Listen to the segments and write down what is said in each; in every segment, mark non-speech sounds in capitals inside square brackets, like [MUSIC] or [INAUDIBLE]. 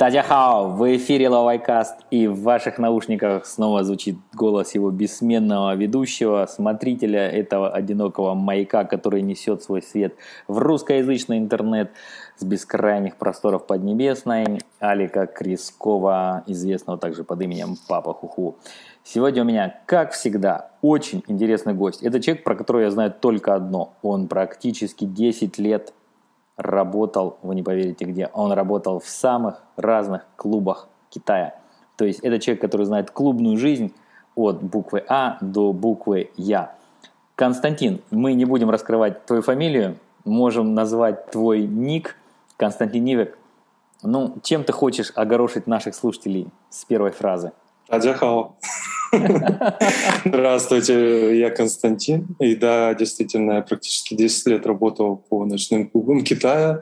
Тадяхао, в эфире Лавайкаст, и в ваших наушниках снова звучит голос его бессменного ведущего, смотрителя этого одинокого маяка, который несет свой свет в русскоязычный интернет с бескрайних просторов Поднебесной, Алика Крискова, известного также под именем Папа Хуху. Сегодня у меня, как всегда, очень интересный гость. Это человек, про которого я знаю только одно. Он практически 10 лет работал, вы не поверите где, он работал в самых разных клубах Китая. То есть это человек, который знает клубную жизнь от буквы А до буквы Я. Константин, мы не будем раскрывать твою фамилию, можем назвать твой ник Константин Нивек. Ну, чем ты хочешь огорошить наших слушателей с первой фразы? Адяхао. [LAUGHS] Здравствуйте, я Константин. И да, действительно, я практически 10 лет работал по ночным клубам Китая.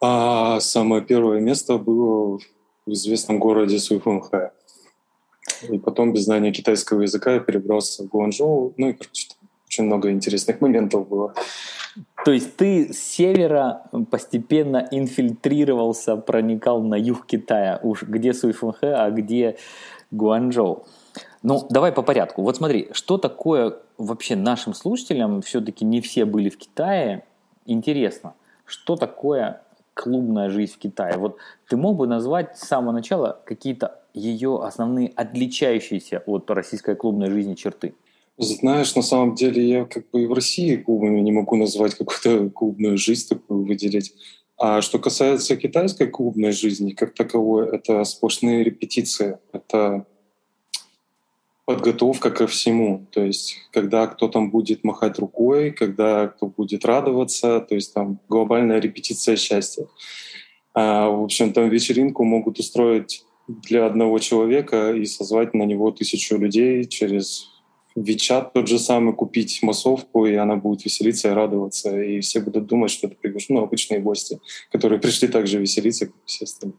А самое первое место было в известном городе Суйфунхэ. И потом, без знания китайского языка, я перебрался в Гуанчжоу. Ну и, короче, очень много интересных моментов было. То есть ты с севера постепенно инфильтрировался, проникал на юг Китая. Уж где Суйфунхэ, а где Гуанчжоу. Ну, давай по порядку. Вот смотри, что такое вообще нашим слушателям, все-таки не все были в Китае, интересно, что такое клубная жизнь в Китае? Вот ты мог бы назвать с самого начала какие-то ее основные отличающиеся от российской клубной жизни черты? Знаешь, на самом деле я как бы и в России клубами не могу назвать какую-то клубную жизнь такую выделить. А что касается китайской клубной жизни, как таковой, это сплошные репетиции. Это подготовка ко всему. То есть, когда кто там будет махать рукой, когда кто будет радоваться, то есть там глобальная репетиция счастья. А, в общем, там вечеринку могут устроить для одного человека и созвать на него тысячу людей через Вичат тот же самый, купить массовку, и она будет веселиться и радоваться. И все будут думать, что это приглашены ну, обычные гости, которые [LAUGHS] пришли также веселиться, как все остальные.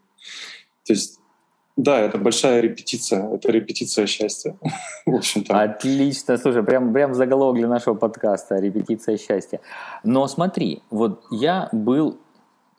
То есть да, это большая репетиция. Это репетиция счастья. [LAUGHS] В общем-то. Отлично. Слушай, прям, прям заголовок для нашего подкаста «Репетиция счастья». Но смотри, вот я был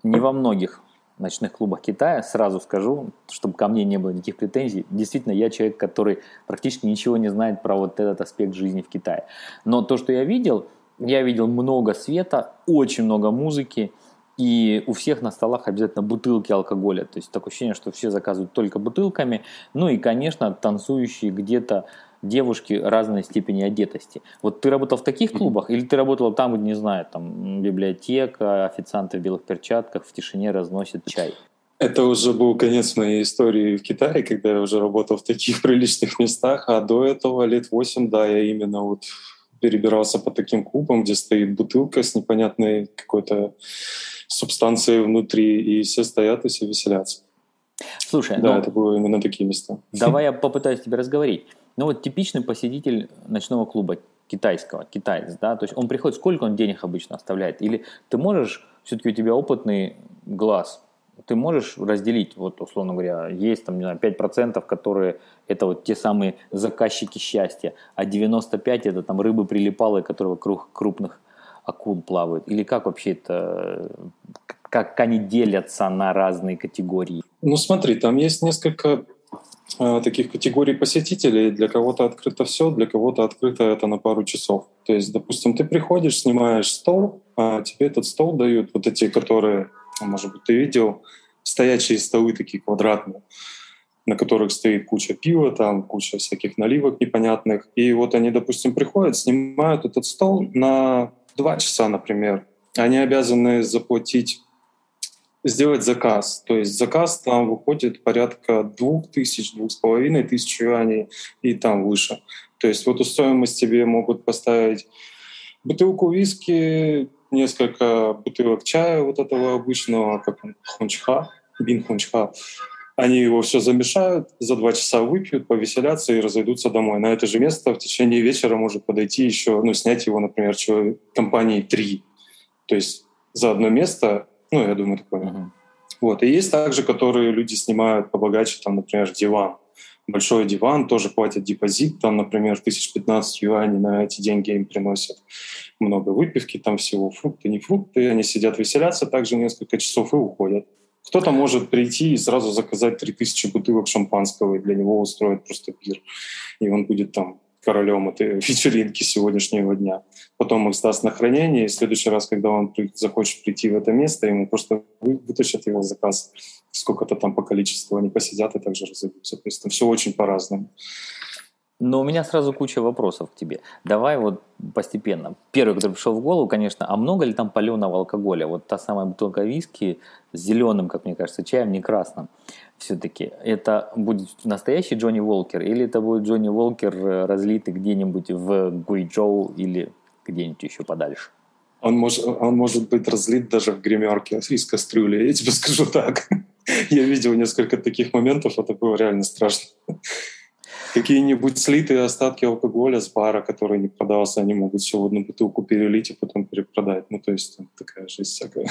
не во многих ночных клубах Китая, сразу скажу, чтобы ко мне не было никаких претензий. Действительно, я человек, который практически ничего не знает про вот этот аспект жизни в Китае. Но то, что я видел, я видел много света, очень много музыки, и у всех на столах обязательно бутылки алкоголя. То есть такое ощущение, что все заказывают только бутылками. Ну и, конечно, танцующие где-то девушки разной степени одетости. Вот ты работал в таких клубах или ты работал там, где, не знаю, там библиотека, официанты в белых перчатках в тишине разносят чай? Это уже был конец моей истории в Китае, когда я уже работал в таких [LAUGHS] приличных местах, а до этого лет восемь, да, я именно вот перебирался по таким клубам, где стоит бутылка с непонятной какой-то субстанцией внутри, и все стоят и все веселятся. Слушай, да, ну, это было именно такие места. Давай я [LAUGHS] попытаюсь тебя разговорить. Ну вот типичный посетитель ночного клуба китайского, китаец, да, то есть он приходит, сколько он денег обычно оставляет? Или ты можешь, все-таки у тебя опытный глаз, ты можешь разделить, вот условно говоря, есть там, не знаю, 5%, которые это вот те самые заказчики счастья, а 95% это там рыбы прилипалые, которые вокруг крупных акул плавают? Или как вообще это, как они делятся на разные категории? Ну смотри, там есть несколько э, таких категорий посетителей. Для кого-то открыто все, для кого-то открыто это на пару часов. То есть, допустим, ты приходишь, снимаешь стол, а тебе этот стол дают, вот эти, которые, может быть, ты видел, стоячие столы такие квадратные на которых стоит куча пива, там куча всяких наливок непонятных. И вот они, допустим, приходят, снимают этот стол на два часа, например, они обязаны заплатить сделать заказ. То есть заказ там выходит порядка двух тысяч, двух с половиной тысяч юаней и там выше. То есть вот у стоимость тебе могут поставить бутылку виски, несколько бутылок чая вот этого обычного, как хунчха, бин хунчха, они его все замешают, за два часа выпьют, повеселятся и разойдутся домой. На это же место в течение вечера может подойти еще, ну, снять его, например, человек, компании три. То есть за одно место, ну, я думаю, такое. Uh-huh. Вот. И есть также, которые люди снимают побогаче, там, например, диван. Большой диван, тоже платят депозит, там, например, 1015 юаней на эти деньги им приносят. Много выпивки, там всего фрукты, не фрукты. Они сидят, веселятся также несколько часов и уходят. Кто-то может прийти и сразу заказать 3000 бутылок шампанского, и для него устроят просто пир. И он будет там королем этой [LAUGHS] вечеринки сегодняшнего дня. Потом их сдаст на хранение, и в следующий раз, когда он захочет прийти в это место, ему просто вытащат его заказ. Сколько-то там по количеству они посидят и также разойдутся. То есть там все очень по-разному. Но у меня сразу куча вопросов к тебе. Давай вот постепенно. Первый, который пришел в голову, конечно, а много ли там паленого алкоголя? Вот та самая бутылка виски с зеленым, как мне кажется, чаем, не красным. Все-таки это будет настоящий Джонни Волкер или это будет Джонни Волкер э, разлитый где-нибудь в Гуйчжоу или где-нибудь еще подальше? Он, может, он может быть разлит даже в гримерке из кастрюли, я тебе скажу так. [LAUGHS] Я видел несколько таких моментов, это было реально страшно какие-нибудь слитые остатки алкоголя с бара, который не продался, они могут все в одну бутылку перелить и потом перепродать. Ну, то есть там такая жизнь всякая.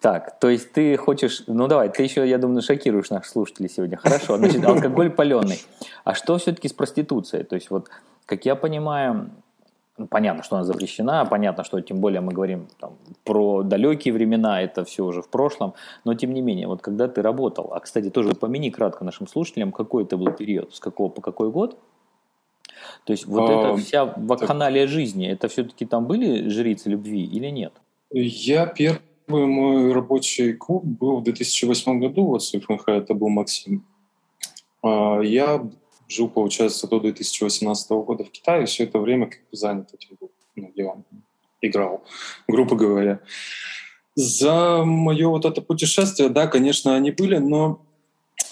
Так, то есть ты хочешь... Ну давай, ты еще, я думаю, шокируешь наших слушателей сегодня. Хорошо, значит, алкоголь паленый. А что все-таки с проституцией? То есть вот, как я понимаю, понятно, что она запрещена, понятно, что тем более мы говорим там, про далекие времена, это все уже в прошлом, но тем не менее, вот когда ты работал, а, кстати, тоже помяни кратко нашим слушателям, какой это был период, с какого по какой год, то есть вот а, эта вся вакханалия так... жизни, это все-таки там были жрицы любви или нет? Я первый мой рабочий клуб был в 2008 году, вот с ФНХ, это был Максим. А, я жил, получается, до 2018 года в Китае, все это время как бы занят этим ну, делом. Играл, грубо говоря. За мое вот это путешествие, да, конечно, они были, но,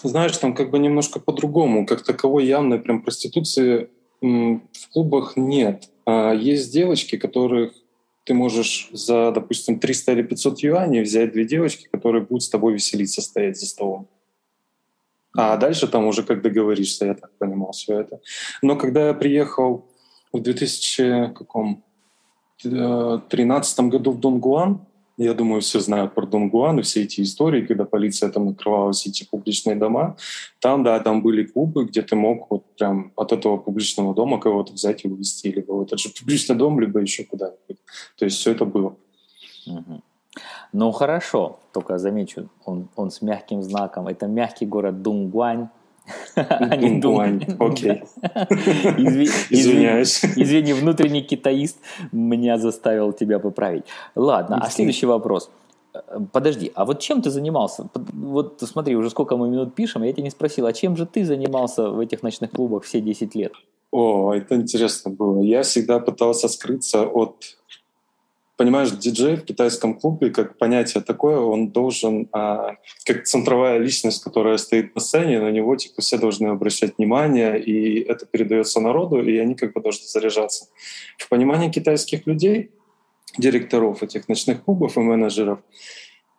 знаешь, там как бы немножко по-другому. Как таковой явной прям проституции в клубах нет. А есть девочки, которых ты можешь за, допустим, 300 или 500 юаней взять две девочки, которые будут с тобой веселиться, стоять за столом. А дальше там уже как договоришься, я так понимал все это. Но когда я приехал в 2013 э, году в Донгуан, я думаю, все знают про Донгуан и все эти истории, когда полиция там накрывала все эти публичные дома. Там, да, там были клубы, где ты мог вот прям от этого публичного дома кого-то взять и увезти, либо в этот же публичный дом, либо еще куда-нибудь. То есть все это было. Угу. Ну хорошо, только замечу, он, он с мягким знаком. Это мягкий город Дунгуань. [LAUGHS] А Дунгуань, окей. [LAUGHS] Извиняюсь. Извини, внутренний китаист меня заставил тебя поправить. Ладно, а следующий вопрос. Подожди, а вот чем ты занимался? Вот смотри, уже сколько мы минут пишем, я тебя не спросил, а чем же ты занимался в этих ночных клубах все 10 лет? О, это интересно было. Я всегда пытался скрыться от понимаешь, диджей в китайском клубе, как понятие такое, он должен, а, как центровая личность, которая стоит на сцене, на него типа все должны обращать внимание, и это передается народу, и они как бы должны заряжаться. В понимании китайских людей, директоров этих ночных клубов и менеджеров,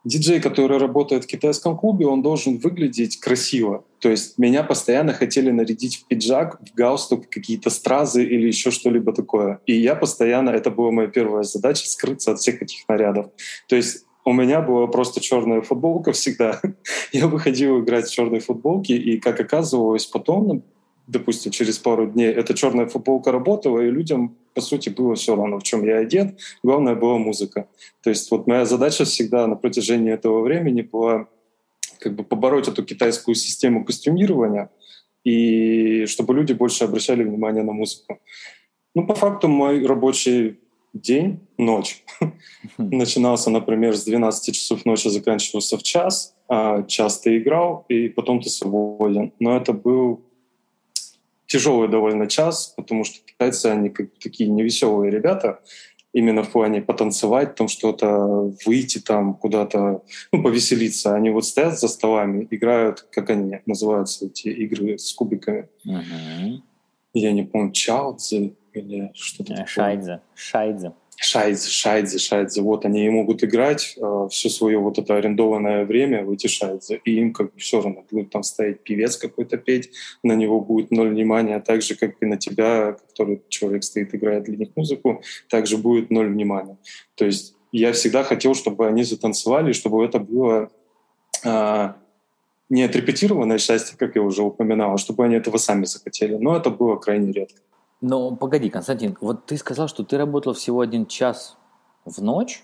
диджей, который работает в китайском клубе, он должен выглядеть красиво. То есть меня постоянно хотели нарядить в пиджак, в галстук, в какие-то стразы или еще что-либо такое. И я постоянно, это была моя первая задача, скрыться от всех этих нарядов. То есть у меня была просто черная футболка всегда. [LAUGHS] я выходил играть в черной футболке, и, как оказывалось, потом допустим, через пару дней эта черная футболка работала, и людям, по сути, было все равно, в чем я одет. Главное была музыка. То есть вот моя задача всегда на протяжении этого времени была как бы побороть эту китайскую систему костюмирования, и чтобы люди больше обращали внимание на музыку. Ну, по факту, мой рабочий день, ночь, начинался, например, с 12 часов ночи, заканчивался в час, а час ты играл, и потом ты свободен. Но это был тяжелый довольно час, потому что китайцы, они как такие невеселые ребята, именно в плане потанцевать, там что-то, выйти там куда-то, ну, повеселиться. Они вот стоят за столами, играют, как они называются, эти игры с кубиками. Uh-huh. Я не помню, чаудзи или что-то uh, Шайдзе. Шайдзе. Шайдзе, Шайдзе, Шайдзе. Вот они и могут играть э, все свое вот это арендованное время в эти Шайдзе. И им как бы все равно будет там стоять певец какой-то петь, на него будет ноль внимания, так же, как и на тебя, который человек стоит, играет для них музыку, также будет ноль внимания. То есть я всегда хотел, чтобы они затанцевали, чтобы это было э, не отрепетированное счастье, как я уже упоминал, а чтобы они этого сами захотели. Но это было крайне редко. Но погоди, Константин, вот ты сказал, что ты работал всего один час в ночь.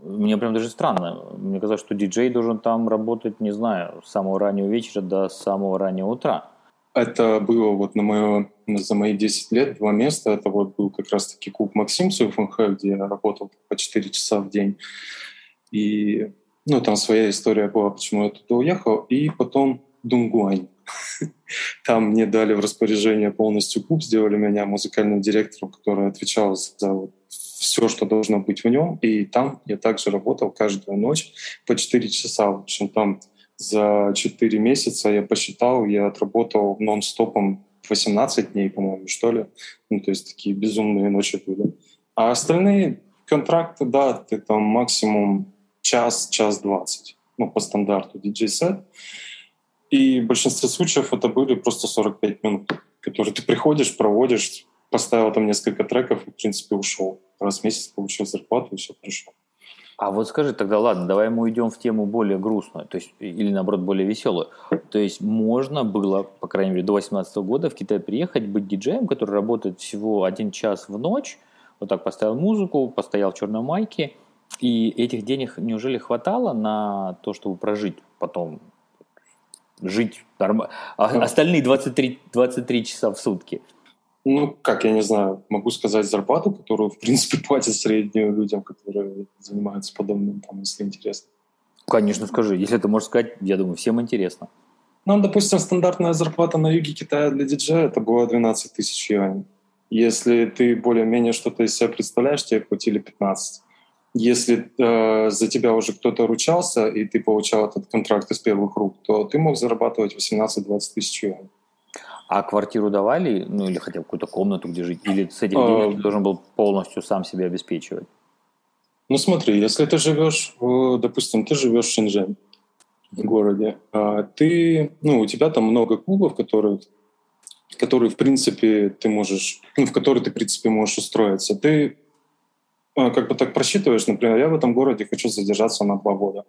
Мне прям даже странно. Мне казалось, что диджей должен там работать, не знаю, с самого раннего вечера до самого раннего утра. Это было вот на мое, за мои 10 лет два места. Это вот был как раз-таки клуб «Максим» в где я работал по 4 часа в день. И ну, там своя история была, почему я туда уехал. И потом Дунгуань. [LAUGHS] Там мне дали в распоряжение полностью клуб, сделали меня музыкальным директором, который отвечал за вот все, что должно быть в нем. И там я также работал каждую ночь по 4 часа. В общем, там за 4 месяца я посчитал, я отработал нон-стопом 18 дней, по-моему, что ли. Ну, то есть такие безумные ночи были. А остальные контракты, да, ты там максимум час, час двадцать. Ну, по стандарту DJ-сет. И в большинстве случаев это были просто 45 минут, которые ты приходишь, проводишь, поставил там несколько треков и, в принципе, ушел. Раз в месяц получил зарплату, и все хорошо. А вот скажи тогда, ладно, давай мы уйдем в тему более грустную, то есть, или наоборот более веселую. То есть можно было, по крайней мере, до 2018 года в Китай приехать, быть диджеем, который работает всего один час в ночь, вот так поставил музыку, постоял в черной майке, и этих денег неужели хватало на то, чтобы прожить потом, жить нормально, а остальные 23, 23 часа в сутки – ну, как, я не знаю, могу сказать зарплату, которую, в принципе, [LAUGHS] платят среднюю людям, которые занимаются подобным, там, если интересно. Конечно, скажи. Если ты можешь сказать, я думаю, всем интересно. Ну, допустим, стандартная зарплата на юге Китая для диджея это было 12 тысяч юаней. Если ты более-менее что-то из себя представляешь, тебе платили 15. Если э, за тебя уже кто-то ручался, и ты получал этот контракт из первых рук, то ты мог зарабатывать 18-20 тысяч юаней. А квартиру давали, ну или хотя бы какую-то комнату, где жить? Или с этих денег ты должен был полностью сам себя обеспечивать? Ну смотри, если ты живешь, допустим, ты живешь в Шэньчжэнь, в городе, а ты, ну, у тебя там много клубов, которые, которые, в принципе, ты можешь, ну, в которые ты, в принципе, можешь устроиться. Ты а, как бы так просчитываешь, например, я в этом городе хочу задержаться на два года.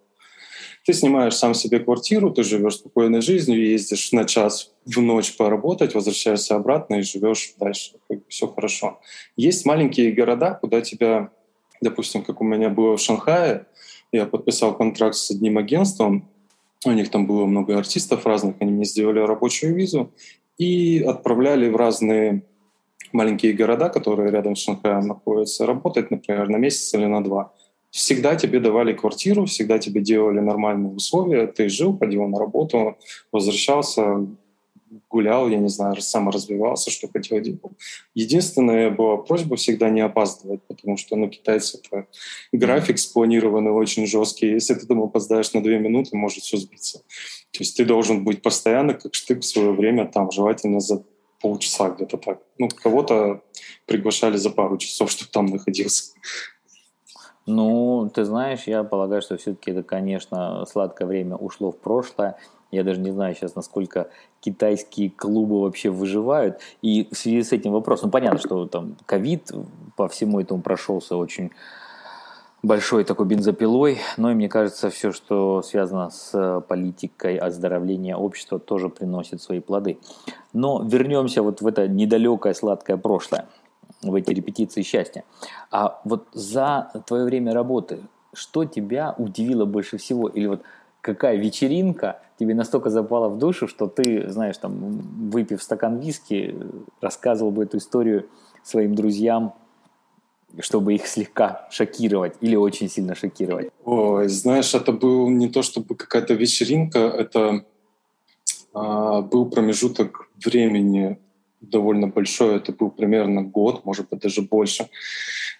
Ты снимаешь сам себе квартиру, ты живешь спокойной жизнью, ездишь на час в ночь поработать, возвращаешься обратно и живешь дальше. Как бы все хорошо. Есть маленькие города, куда тебя, допустим, как у меня было в Шанхае, я подписал контракт с одним агентством, у них там было много артистов разных, они мне сделали рабочую визу и отправляли в разные маленькие города, которые рядом с Шанхаем находятся, работать, например, на месяц или на два всегда тебе давали квартиру, всегда тебе делали нормальные условия, ты жил, ходил на работу, возвращался, гулял, я не знаю, саморазвивался, что хотел делал. Единственная была просьба всегда не опаздывать, потому что ну, китайцы это график спланированный очень жесткий. Если ты там опоздаешь на две минуты, может все сбиться. То есть ты должен быть постоянно, как штык в свое время там, желательно за полчаса где-то так. Ну, кого-то приглашали за пару часов, чтобы там находился. Ну, ты знаешь, я полагаю, что все-таки это, конечно, сладкое время ушло в прошлое. Я даже не знаю сейчас, насколько китайские клубы вообще выживают. И в связи с этим вопросом, ну, понятно, что там ковид по всему этому прошелся очень большой такой бензопилой, но и мне кажется, все, что связано с политикой оздоровления общества, тоже приносит свои плоды. Но вернемся вот в это недалекое сладкое прошлое в эти репетиции счастья. А вот за твое время работы, что тебя удивило больше всего? Или вот какая вечеринка тебе настолько запала в душу, что ты, знаешь, там, выпив стакан виски, рассказывал бы эту историю своим друзьям, чтобы их слегка шокировать или очень сильно шокировать? Ой, знаешь, это был не то чтобы какая-то вечеринка, это а, был промежуток времени довольно большой, это был примерно год, может быть, даже больше.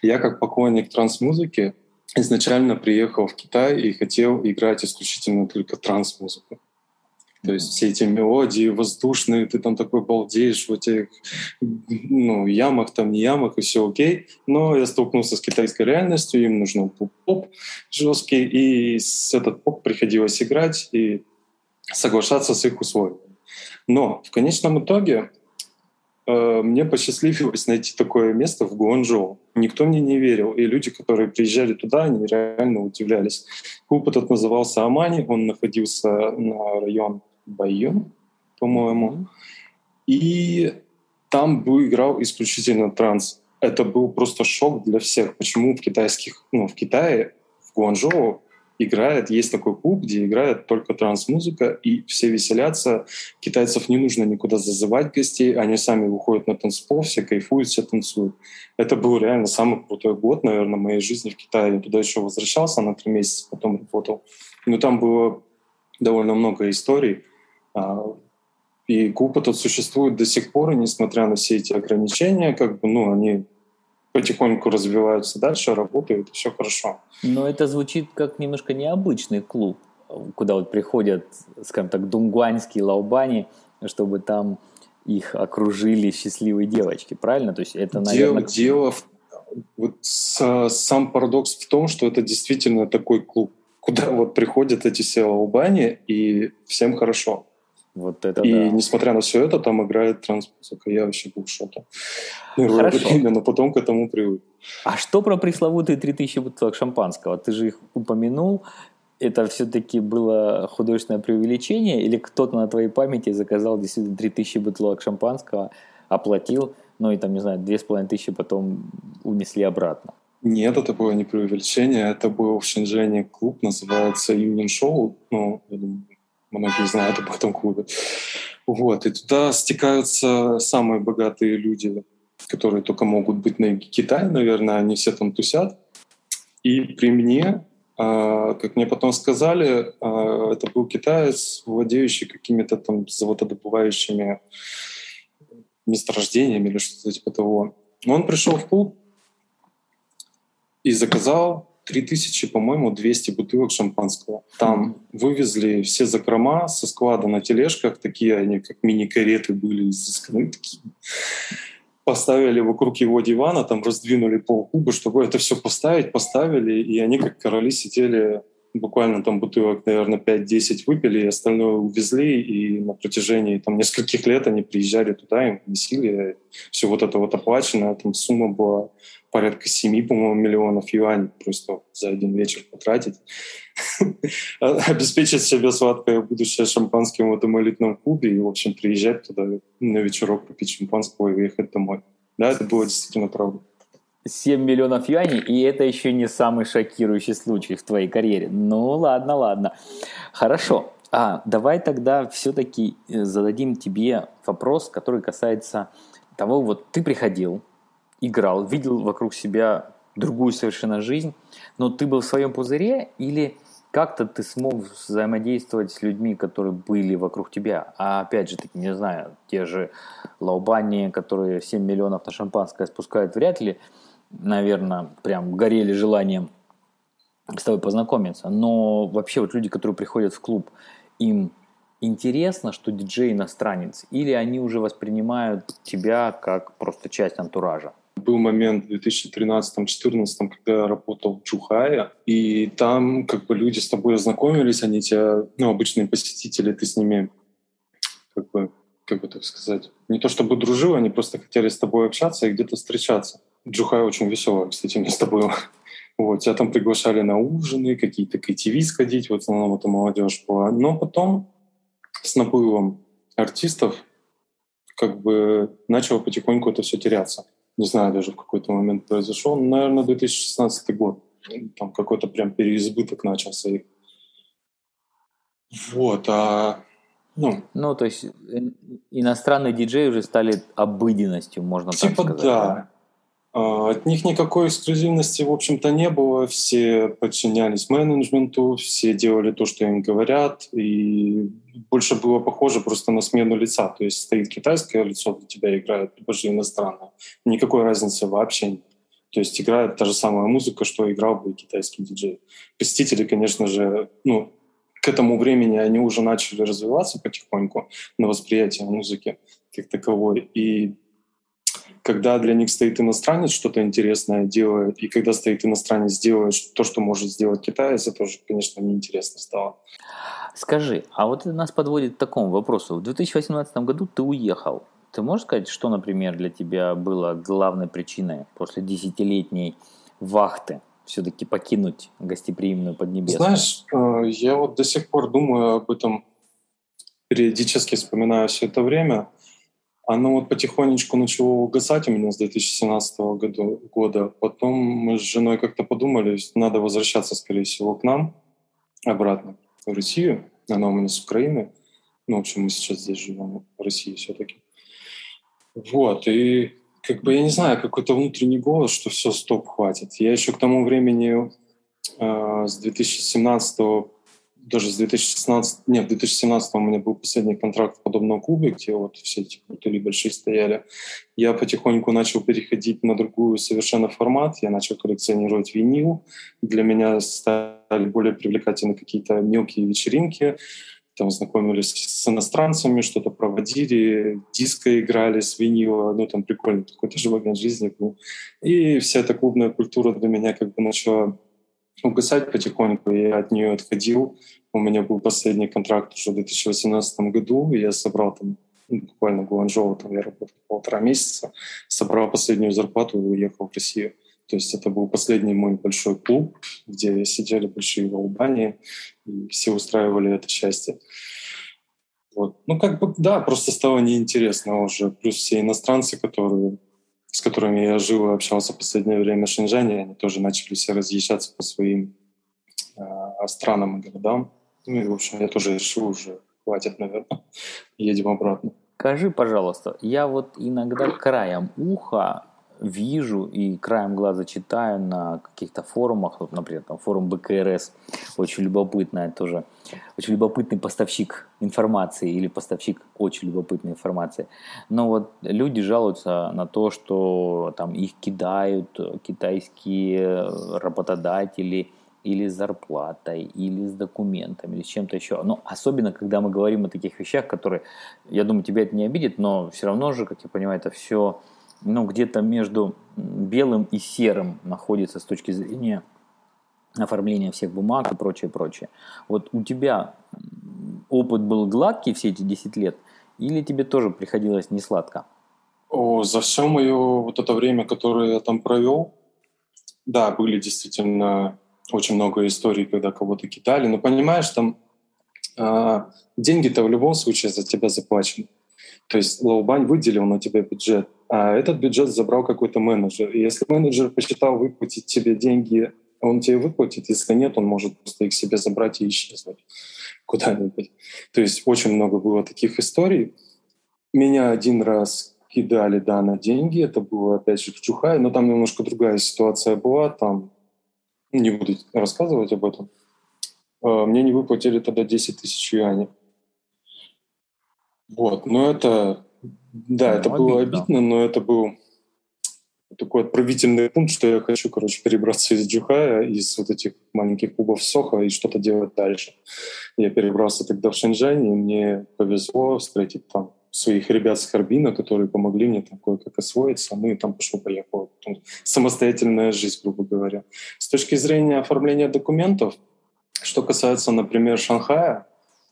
Я как поклонник транс-музыки изначально приехал в Китай и хотел играть исключительно только транс-музыку. То есть все эти мелодии воздушные, ты там такой балдеешь в этих ну, ямах, там не ямах, и все окей. Но я столкнулся с китайской реальностью, им нужен был поп жесткий, и с этот поп приходилось играть и соглашаться с их условиями. Но в конечном итоге Э, мне посчастливилось найти такое место в Гуанчжоу. Никто мне не верил. И люди, которые приезжали туда, они реально удивлялись. Клуб этот назывался Амани. Он находился на район Байон, по-моему. И там был, играл исключительно транс. Это был просто шок для всех. Почему в китайских, ну, в Китае в Гуанчжоу играет, есть такой клуб, где играет только транс-музыка, и все веселятся. Китайцев не нужно никуда зазывать гостей, они сами выходят на танцпол, все кайфуют, все танцуют. Это был реально самый крутой год, наверное, моей жизни в Китае. Я туда еще возвращался на три месяца, потом работал. Но там было довольно много историй. А, и клуб этот существует до сих пор, и несмотря на все эти ограничения, как бы, ну, они потихоньку развиваются дальше, работают, все хорошо. Но это звучит как немножко необычный клуб, куда вот приходят, скажем так, дунгуанские лаубани, чтобы там их окружили счастливые девочки, правильно? То есть это, наверное... Дело, дело в... вот сам парадокс в том, что это действительно такой клуб, куда вот приходят эти все лаубани, и всем хорошо. Вот это и да. несмотря на все это, там играет трансмузыка. Я вообще был в шоке. Первое время, но потом к этому привык. А что про пресловутые 3000 бутылок шампанского? Ты же их упомянул. Это все-таки было художественное преувеличение? Или кто-то на твоей памяти заказал действительно 3000 бутылок шампанского, оплатил, ну и там, не знаю, 2500 потом унесли обратно? Нет, это было не преувеличение. Это был в Шэньчжэне клуб, называется Union Show. Ну, я думаю, многие знают об этом клубе. Вот, и туда стекаются самые богатые люди, которые только могут быть на Китае, наверное, они все там тусят. И при мне, а, как мне потом сказали, а, это был китаец, владеющий какими-то там завододобывающими месторождениями или что-то типа того. Он пришел в клуб и заказал 3000, по-моему, 200 бутылок шампанского. Там вывезли все закрома со склада на тележках, такие они, как мини-кареты были такие. Поставили вокруг его дивана, там раздвинули полкуба, чтобы это все поставить, поставили, и они как короли сидели буквально там бутылок, наверное, 5-10 выпили, и остальное увезли, и на протяжении там нескольких лет они приезжали туда, им носили, все вот это вот оплачено, там сумма была порядка 7, по-моему, миллионов юаней просто за один вечер потратить. [LAUGHS] Обеспечить себе сладкое будущее шампанским в этом элитном клубе и, в общем, приезжать туда на вечерок попить шампанского и уехать домой. Да, это было действительно правда. 7 миллионов юаней, и это еще не самый шокирующий случай в твоей карьере. Ну, ладно, ладно. Хорошо. А, давай тогда все-таки э, зададим тебе вопрос, который касается того, вот ты приходил, играл, видел вокруг себя другую совершенно жизнь, но ты был в своем пузыре или как-то ты смог взаимодействовать с людьми, которые были вокруг тебя. А опять же таки, не знаю, те же лаубани, которые 7 миллионов на шампанское спускают, вряд ли, наверное, прям горели желанием с тобой познакомиться. Но вообще вот люди, которые приходят в клуб, им интересно, что диджей иностранец, или они уже воспринимают тебя как просто часть антуража? Был момент в 2013-2014, когда я работал в Чухае, и там как бы люди с тобой ознакомились, они тебя, ну, обычные посетители, ты с ними как бы, как бы так сказать, не то чтобы дружил, они просто хотели с тобой общаться и где-то встречаться. Джухай очень веселая, кстати, место было. [LAUGHS] Вот, тебя там приглашали на ужины, какие-то KTV сходить, в основном это молодежь была. Но потом с наплывом артистов как бы начало потихоньку это все теряться не знаю, даже в какой-то момент произошел, наверное, 2016 год. Там какой-то прям переизбыток начался. Вот, а ну, ну, то есть иностранные диджеи уже стали обыденностью, можно типа так сказать. да. А, от них никакой эксклюзивности, в общем-то, не было. Все подчинялись менеджменту, все делали то, что им говорят, и больше было похоже просто на смену лица. То есть стоит китайское лицо, для тебя играет, либо же иностранное. Никакой разницы вообще нет. То есть играет та же самая музыка, что играл бы и китайский диджей. Посетители, конечно же, ну, к этому времени они уже начали развиваться потихоньку на восприятие музыки как таковой. И когда для них стоит иностранец, что-то интересное делает, и когда стоит иностранец, делает то, что может сделать китаец, это тоже, конечно, неинтересно стало. Скажи, а вот это нас подводит к такому вопросу. В 2018 году ты уехал. Ты можешь сказать, что, например, для тебя было главной причиной после десятилетней вахты все-таки покинуть гостеприимную Поднебесную? Знаешь, э, я вот до сих пор думаю об этом, периодически вспоминаю все это время. Оно вот потихонечку начало угасать у меня с 2017 года. года. Потом мы с женой как-то подумали, надо возвращаться, скорее всего, к нам обратно в Россию. Она у меня с Украины. Ну, в общем, мы сейчас здесь живем в России все-таки. Вот, и как бы, я не знаю, какой-то внутренний голос, что все, стоп, хватит. Я еще к тому времени э, с 2017 даже с 2016, нет, в 2017 у меня был последний контракт в подобном клубе, где вот все эти крутые большие стояли. Я потихоньку начал переходить на другую совершенно формат. Я начал коллекционировать винил. Для меня стали более привлекательны какие-то мелкие вечеринки. Там знакомились с иностранцами, что-то проводили, диско играли с винила. Ну, там прикольно, такой тоже момент жизни был. И вся эта клубная культура для меня как бы начала угасать потихоньку, я от нее отходил. У меня был последний контракт уже в 2018 году, я собрал там ну, буквально Гуанчжоу, там я работал полтора месяца, собрал последнюю зарплату и уехал в Россию. То есть это был последний мой большой клуб, где сидели большие волбани, и все устраивали это счастье. Вот. Ну, как бы, да, просто стало неинтересно уже. Плюс все иностранцы, которые, с которыми я жил и общался в последнее время в Шэньчжане, они тоже начали все разъезжаться по своим э, странам и городам. Ну и, в общем, я тоже решил уже, хватит, наверное, [LAUGHS] едем обратно. Скажи, пожалуйста, я вот иногда краем уха вижу и краем глаза читаю на каких-то форумах, вот, например, там форум БКРС, очень любопытная тоже, очень любопытный поставщик информации или поставщик очень любопытной информации. Но вот люди жалуются на то, что там их кидают китайские работодатели, или с зарплатой, или с документами, или с чем-то еще. Но особенно, когда мы говорим о таких вещах, которые, я думаю, тебя это не обидит, но все равно же, как я понимаю, это все ну, где-то между белым и серым находится с точки зрения оформления всех бумаг и прочее, прочее. Вот у тебя опыт был гладкий все эти 10 лет, или тебе тоже приходилось не сладко? О, за все мое вот это время, которое я там провел, да, были действительно очень много историй, когда кого-то кидали. Но понимаешь, там э, деньги-то в любом случае за тебя заплачены. То есть Лоубань выделил на тебя бюджет, а этот бюджет забрал какой-то менеджер. И если менеджер посчитал выплатить тебе деньги, он тебе выплатит. Если нет, он может просто их себе забрать и исчезнуть куда-нибудь. То есть очень много было таких историй. Меня один раз кидали, да, на деньги. Это было, опять же, в Чухае, но там немножко другая ситуация была. Там не буду рассказывать об этом. А, мне не выплатили тогда 10 тысяч юаней. Вот, но это, да, ну, это обидно. было обидно, но это был такой отправительный пункт, что я хочу, короче, перебраться из Джухая, из вот этих маленьких клубов Соха и что-то делать дальше. Я перебрался тогда в Шэньчжань, и мне повезло встретить там своих ребят с Харбина, которые помогли мне там кое-как освоиться, ну и там пошло-поехало. Самостоятельная жизнь, грубо говоря. С точки зрения оформления документов, что касается, например, Шанхая,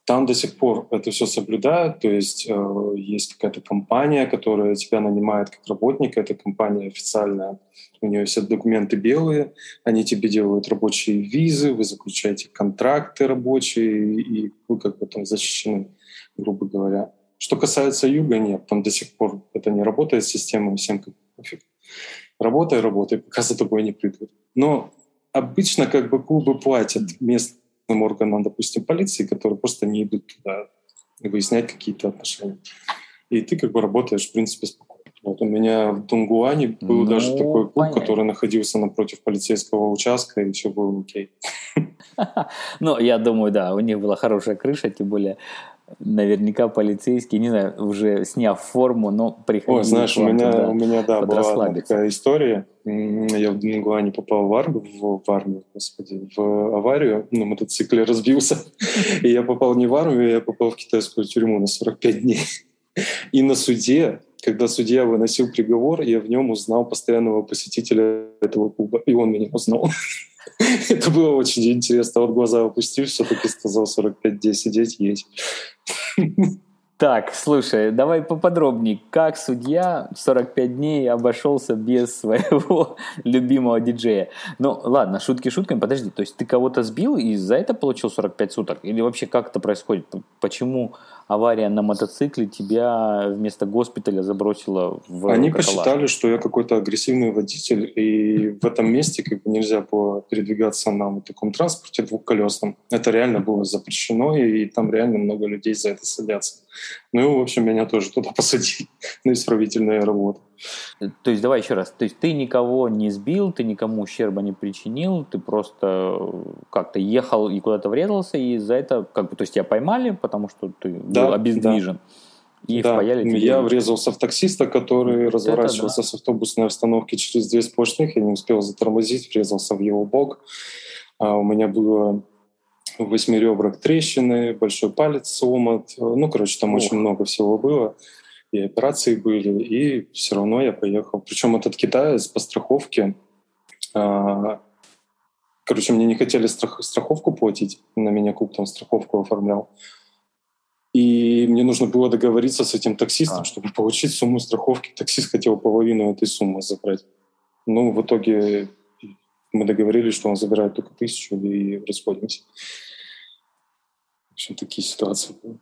там до сих пор это все соблюдают, то есть э, есть какая-то компания, которая тебя нанимает как работника, эта компания официальная, у нее все документы белые, они тебе делают рабочие визы, вы заключаете контракты рабочие, и вы как бы там защищены, грубо говоря. Что касается юга, нет, там до сих пор это не работает система, всем как пофиг. Работай, работай, пока за тобой не придут. Но обычно как бы клубы платят местным органам, допустим, полиции, которые просто не идут туда выяснять какие-то отношения. И ты как бы работаешь, в принципе, спокойно. Вот у меня в Тунгуане был ну, даже такой клуб, понятно. который находился напротив полицейского участка, и все было окей. [LAUGHS] Ну, я думаю, да, у них была хорошая крыша, тем более наверняка полицейские, не знаю, уже сняв форму, но приходили. Ой, знаешь, у меня, у меня, да, была такая история. Я в Дунгуане попал в армию, в, в армию, господи, в аварию, на мотоцикле разбился. [LAUGHS] И я попал не в армию, я попал в китайскую тюрьму на 45 дней. [LAUGHS] И на суде, когда судья выносил приговор, я в нем узнал постоянного посетителя этого клуба, и он меня узнал. [LAUGHS] Это было очень интересно. Вот глаза опустил, все-таки сказал 45 дней сидеть, есть. [LAUGHS] Так, слушай, давай поподробнее. Как судья 45 дней обошелся без своего [LAUGHS] любимого диджея? Ну, ладно, шутки шутками, подожди. То есть ты кого-то сбил и за это получил 45 суток? Или вообще как это происходит? Почему авария на мотоцикле тебя вместо госпиталя забросила в Они каталажку. посчитали, что я какой-то агрессивный водитель, и в этом месте как бы нельзя было передвигаться на вот таком транспорте двухколесном. Это реально было запрещено, и там реально много людей за это садятся. Ну и, в общем, меня тоже туда [LAUGHS] посадили на исправительные работы. То есть, давай еще раз. То есть, ты никого не сбил, ты никому ущерба не причинил, ты просто как-то ехал и куда-то врезался, и за это, как бы, то есть, тебя поймали, потому что ты Да, был обездвижен. И да, впаяли я врезался в таксиста, который Вот разворачивался с автобусной остановки через две сплошных, я не успел затормозить, врезался в его бок. А у меня было в восьми ребрах трещины, большой палец сломат. Ну, короче, там Ох. очень много всего было. И операции были, и все равно я поехал. Причем этот китаец по страховке... а, Короче, мне не хотели страх- страховку платить, на меня куп там страховку оформлял. И мне нужно было договориться с этим таксистом, А. чтобы получить сумму страховки. Таксист хотел половину этой суммы забрать. Ну, в итоге мы договорились, что он забирает только тысячу и расходимся. Общем, такие ситуации были.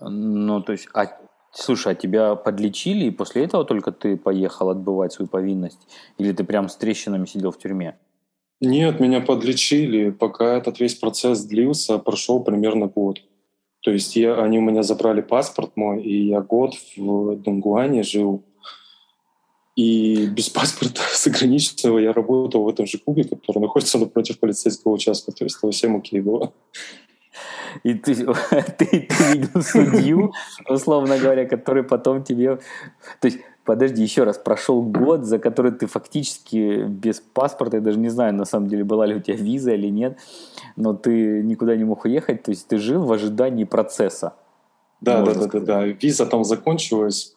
Ну, то есть, а, слушай, а тебя подлечили, и после этого только ты поехал отбывать свою повинность? Или ты прям с трещинами сидел в тюрьме? Нет, меня подлечили. Пока этот весь процесс длился, прошел примерно год. То есть я, они у меня забрали паспорт мой, и я год в Дунгуане жил. И без паспорта [LAUGHS] заграничного я работал в этом же клубе, который находится напротив полицейского участка. То есть это всем окей было. И ты, [LAUGHS] ты, ты видел судью, условно говоря, который потом тебе... То есть, подожди, еще раз, прошел год, за который ты фактически без паспорта, я даже не знаю, на самом деле, была ли у тебя виза или нет, но ты никуда не мог уехать, то есть ты жил в ожидании процесса. Да, да, да, да, да. Виза там закончилась.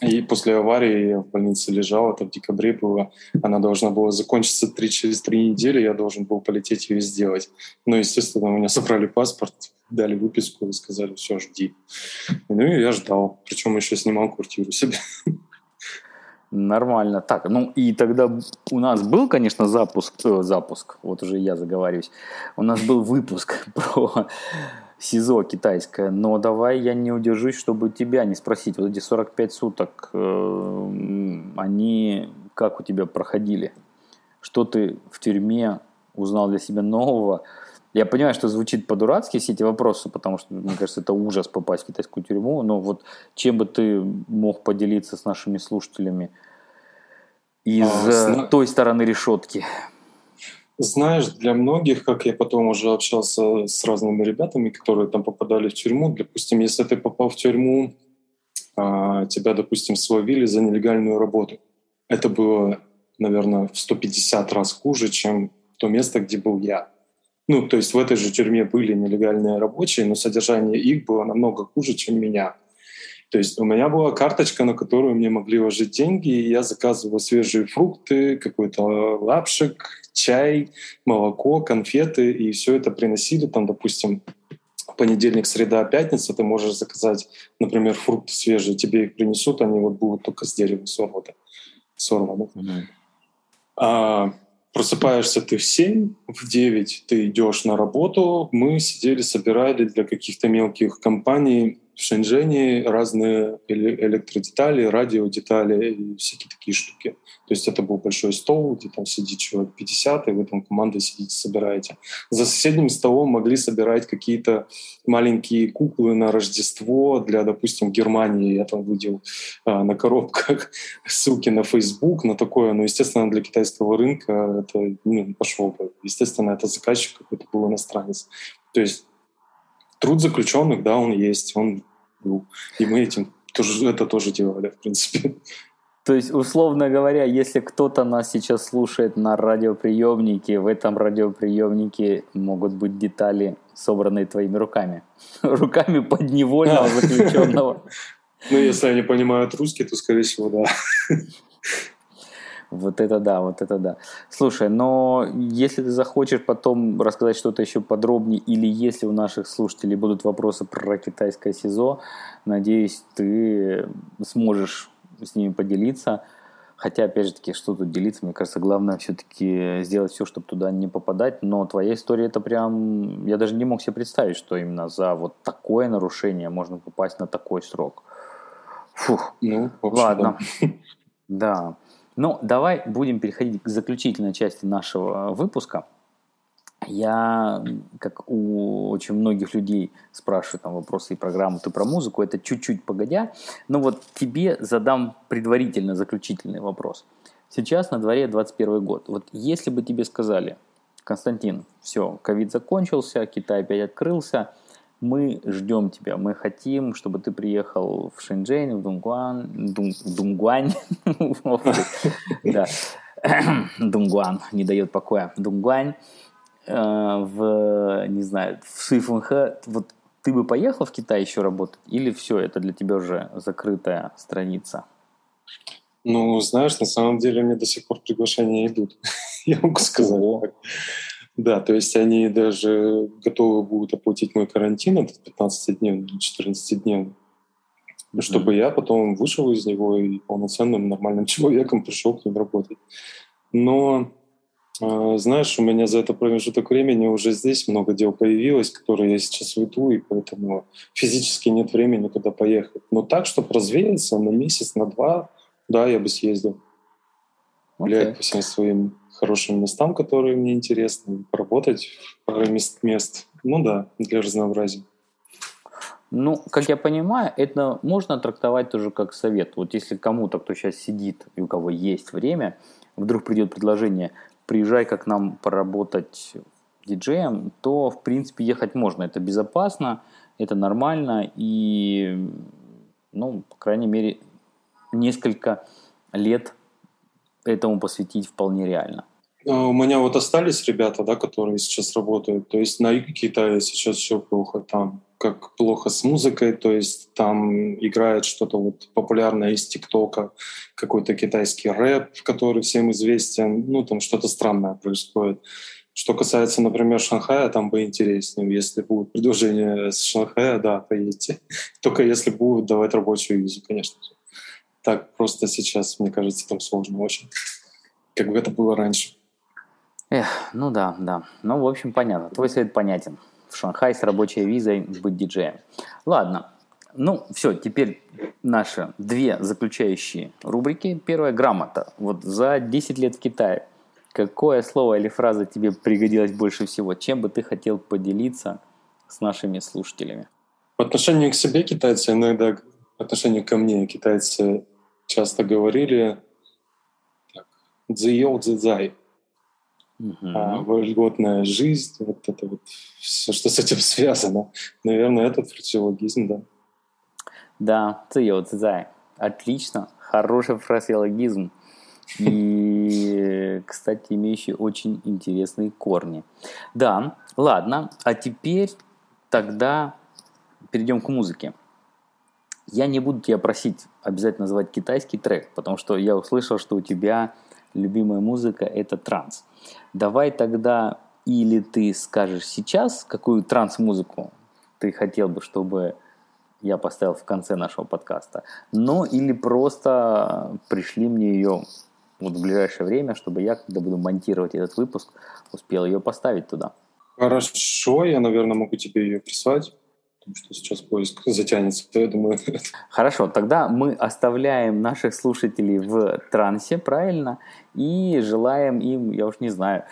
И после аварии я в больнице лежал, это в декабре было. Она должна была закончиться три, через три недели, я должен был полететь ее сделать. Но, естественно, у меня забрали паспорт, дали выписку и сказали, все, жди. Ну и я ждал. Причем еще снимал квартиру себе. Нормально. Так, ну и тогда у нас был, конечно, запуск, э, запуск, вот уже я заговариваюсь, у нас был выпуск [LAUGHS] про СИЗО китайское, но давай я не удержусь, чтобы тебя не спросить. Вот эти 45 суток, э, они как у тебя проходили? Что ты в тюрьме узнал для себя нового? Я понимаю, что звучит по-дурацки все эти вопросы, потому что, мне кажется, это ужас попасть в китайскую тюрьму, но вот чем бы ты мог поделиться с нашими слушателями из А, э, зна- той стороны решетки? Знаешь, для многих, как я потом уже общался с разными ребятами, которые там попадали в тюрьму, допустим, если ты попал в тюрьму, а, тебя, допустим, словили за нелегальную работу. Это было, наверное, в 150 раз хуже, чем то место, где был я. Ну, то есть в этой же тюрьме были нелегальные рабочие, но содержание их было намного хуже, чем меня. То есть у меня была карточка, на которую мне могли ложить деньги, и я заказывал свежие фрукты, какой-то лапшик, чай, молоко, конфеты, и все это приносили там, допустим, понедельник, среда, пятница, ты можешь заказать, например, фрукты свежие, тебе их принесут, они вот будут только с дерева сорваны. сорваны. А, просыпаешься ты в 7, в 9 ты идешь на работу. Мы сидели, собирали для каких-то мелких компаний в Шэньчжэне разные эле- электродетали, радиодетали и всякие такие штуки. То есть это был большой стол, где там сидит человек 50, и вы там командой сидите, собираете. За соседним столом могли собирать какие-то маленькие куклы на Рождество для, допустим, Германии. Я там видел а, на коробках [LAUGHS] ссылки на Facebook, на такое. Но, естественно, для китайского рынка это ну, пошло бы. Естественно, это заказчик какой-то был иностранец. То есть труд заключенных, да, он есть, он был. И мы этим тоже, это тоже делали, в принципе. То есть, условно говоря, если кто-то нас сейчас слушает на радиоприемнике, в этом радиоприемнике могут быть детали, собранные твоими руками. [LAUGHS] Руками подневольного заключенного. [LAUGHS] Ну, если они понимают русский, то, скорее всего, да. Вот это да, вот это да. Слушай, но если ты захочешь потом рассказать что-то еще подробнее, или если у наших слушателей будут вопросы про китайское СИЗО, надеюсь, ты сможешь с ними поделиться. Хотя, опять же таки, что тут делиться, мне кажется, главное все-таки сделать все, чтобы туда не попадать. Но твоя история, это прям... Я даже не мог себе представить, что именно за вот такое нарушение можно попасть на такой срок. Фух, ну, общем, ладно. Да. Да. Ну, давай будем переходить к заключительной части нашего выпуска. Я, как у очень многих людей, спрашиваю там вопросы и программу «Ты про музыку», это чуть-чуть погодя. Но вот тебе задам предварительно заключительный вопрос. Сейчас на дворе 21 год. Вот если бы тебе сказали, Константин, все, ковид закончился, Китай опять открылся, мы ждем тебя, мы хотим, чтобы ты приехал в Шэньчжэнь, в Дунгуан, Дун, Дунгуань, [LAUGHS] [CLEARS THROAT] Дунгуан не дает покоя, Дунгуань, Э, в, не знаю, в Суифунхэ, вот ты бы поехал в Китай еще работать, или все, это для тебя уже закрытая страница? Ну, знаешь, на самом деле мне до сих пор приглашения идут. [LAUGHS] Я могу сказать. Да, то есть они даже готовы будут оплатить мой карантин, этот 15 дней, 14 дней, чтобы я потом вышел из него и полноценным нормальным [LAUGHS] человеком пришел к ним работать. Но а, знаешь, у меня за это промежуток времени уже здесь много дел появилось, которые я сейчас веду, и поэтому физически нет времени куда поехать. Но так, чтобы развеяться на месяц, на два, да, я бы съездил. Гулять okay. по всем своим хорошим местам, которые мне интересны, поработать в мест, мест. Ну да, для разнообразия. Ну, как я понимаю, это можно трактовать тоже как совет. Вот если кому-то, кто сейчас сидит и у кого есть время, вдруг придет предложение, приезжай-ка к нам поработать диджеем, то, в принципе, ехать можно. Это безопасно, это нормально, и, ну, по крайней мере, несколько лет этому посвятить вполне реально. А, у меня вот остались ребята, да, которые сейчас работают. То есть на юге Китая сейчас все плохо. Там как плохо с музыкой, то есть там играет что-то вот популярное из ТикТока, какой-то китайский рэп, который всем известен, ну там что-то странное происходит. Что касается, например, Шанхая, там бы интереснее. Если будет предложение с Шанхая, да, поедете. [LAUGHS] Только если будут давать рабочую визу, конечно же. Так просто сейчас, мне кажется, там сложно очень. Как бы это было раньше. Эх, ну да, да. Ну, в общем, понятно. Твой совет понятен в Шанхай с рабочей визой быть диджеем. Ладно, ну все, теперь наши две заключающие рубрики. Первая – грамота. Вот за 10 лет в Китае какое слово или фраза тебе пригодилось больше всего? Чем бы ты хотел поделиться с нашими слушателями? По отношению к себе китайцы иногда, по отношению ко мне китайцы часто говорили так, «дзиёу дзидзай», Uh-huh. А льготная жизнь, вот это вот все, что с этим связано. Наверное, этот фразеологизм, да. Да, цзио цзай. Отлично, хороший фразеологизм. И, [LAUGHS] кстати, имеющий очень интересные корни. Да, ладно, а теперь тогда перейдем к музыке. Я не буду тебя просить обязательно назвать китайский трек, потому что я услышал, что у тебя любимая музыка – это транс. Давай тогда или ты скажешь сейчас, какую транс-музыку ты хотел бы, чтобы я поставил в конце нашего подкаста, но или просто пришли мне ее вот в ближайшее время, чтобы я, когда буду монтировать этот выпуск, успел ее поставить туда. Хорошо, я, наверное, могу тебе ее прислать потому что сейчас поиск [LAUGHS] затянется, я думаю... [LAUGHS] Хорошо, тогда мы оставляем наших слушателей в трансе, правильно? И желаем им, я уж не знаю,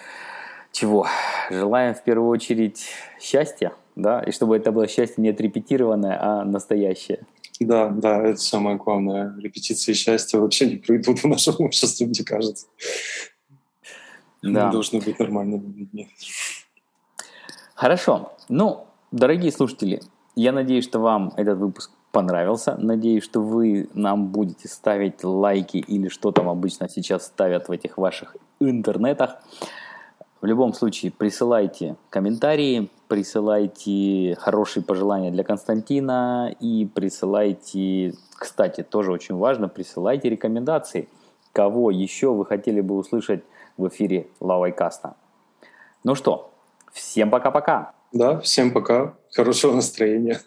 чего. Желаем в первую очередь счастья, да, и чтобы это было счастье не отрепетированное, а настоящее. Да, да, это самое главное. Репетиции счастья вообще не пройдут в нашем обществе, мне кажется. Да. Мы должны быть нормальными людьми. Хорошо. Ну, дорогие слушатели, я надеюсь, что вам этот выпуск понравился. Надеюсь, что вы нам будете ставить лайки или что там обычно сейчас ставят в этих ваших интернетах. В любом случае, присылайте комментарии, присылайте хорошие пожелания для Константина и присылайте, кстати, тоже очень важно, присылайте рекомендации, кого еще вы хотели бы услышать в эфире Лавайкаста. Ну что, всем пока-пока! Да, всем пока. Хорошего настроения.